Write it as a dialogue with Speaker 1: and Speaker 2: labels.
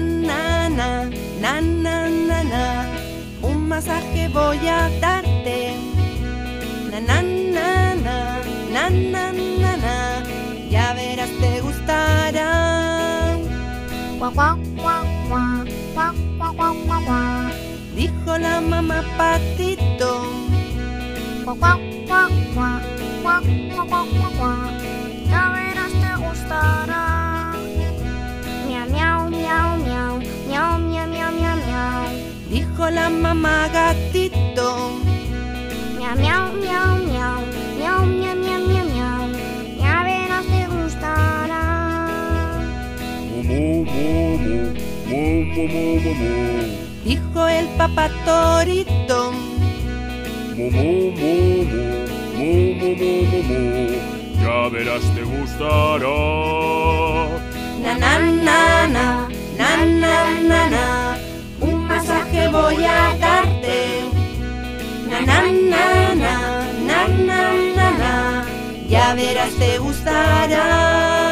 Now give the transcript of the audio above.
Speaker 1: Na, na, na, na. Un masaje voy a darte. Na, na, na, na, na, na. Ya verás, te gustará.
Speaker 2: Guau, guau, guau, guau, guau, guau.
Speaker 1: Dijo la mamá patito.
Speaker 2: Guau, guau, guau, guau, guau, guau, guau, guau. Ya verás, te gustará.
Speaker 1: La mamá gatito.
Speaker 2: Miau, miau, miau, miau, miau, miau, miau, miau, miau. Ya verás, te gustará.
Speaker 3: Mu, mu, mu, mu, mu, mu, mu, mu.
Speaker 1: Dijo el papá torito.
Speaker 3: Mu, mu, mu, mu, mu, mu, mu, mu, mu. Ya verás, te gustará.
Speaker 1: Ya verás te gustará.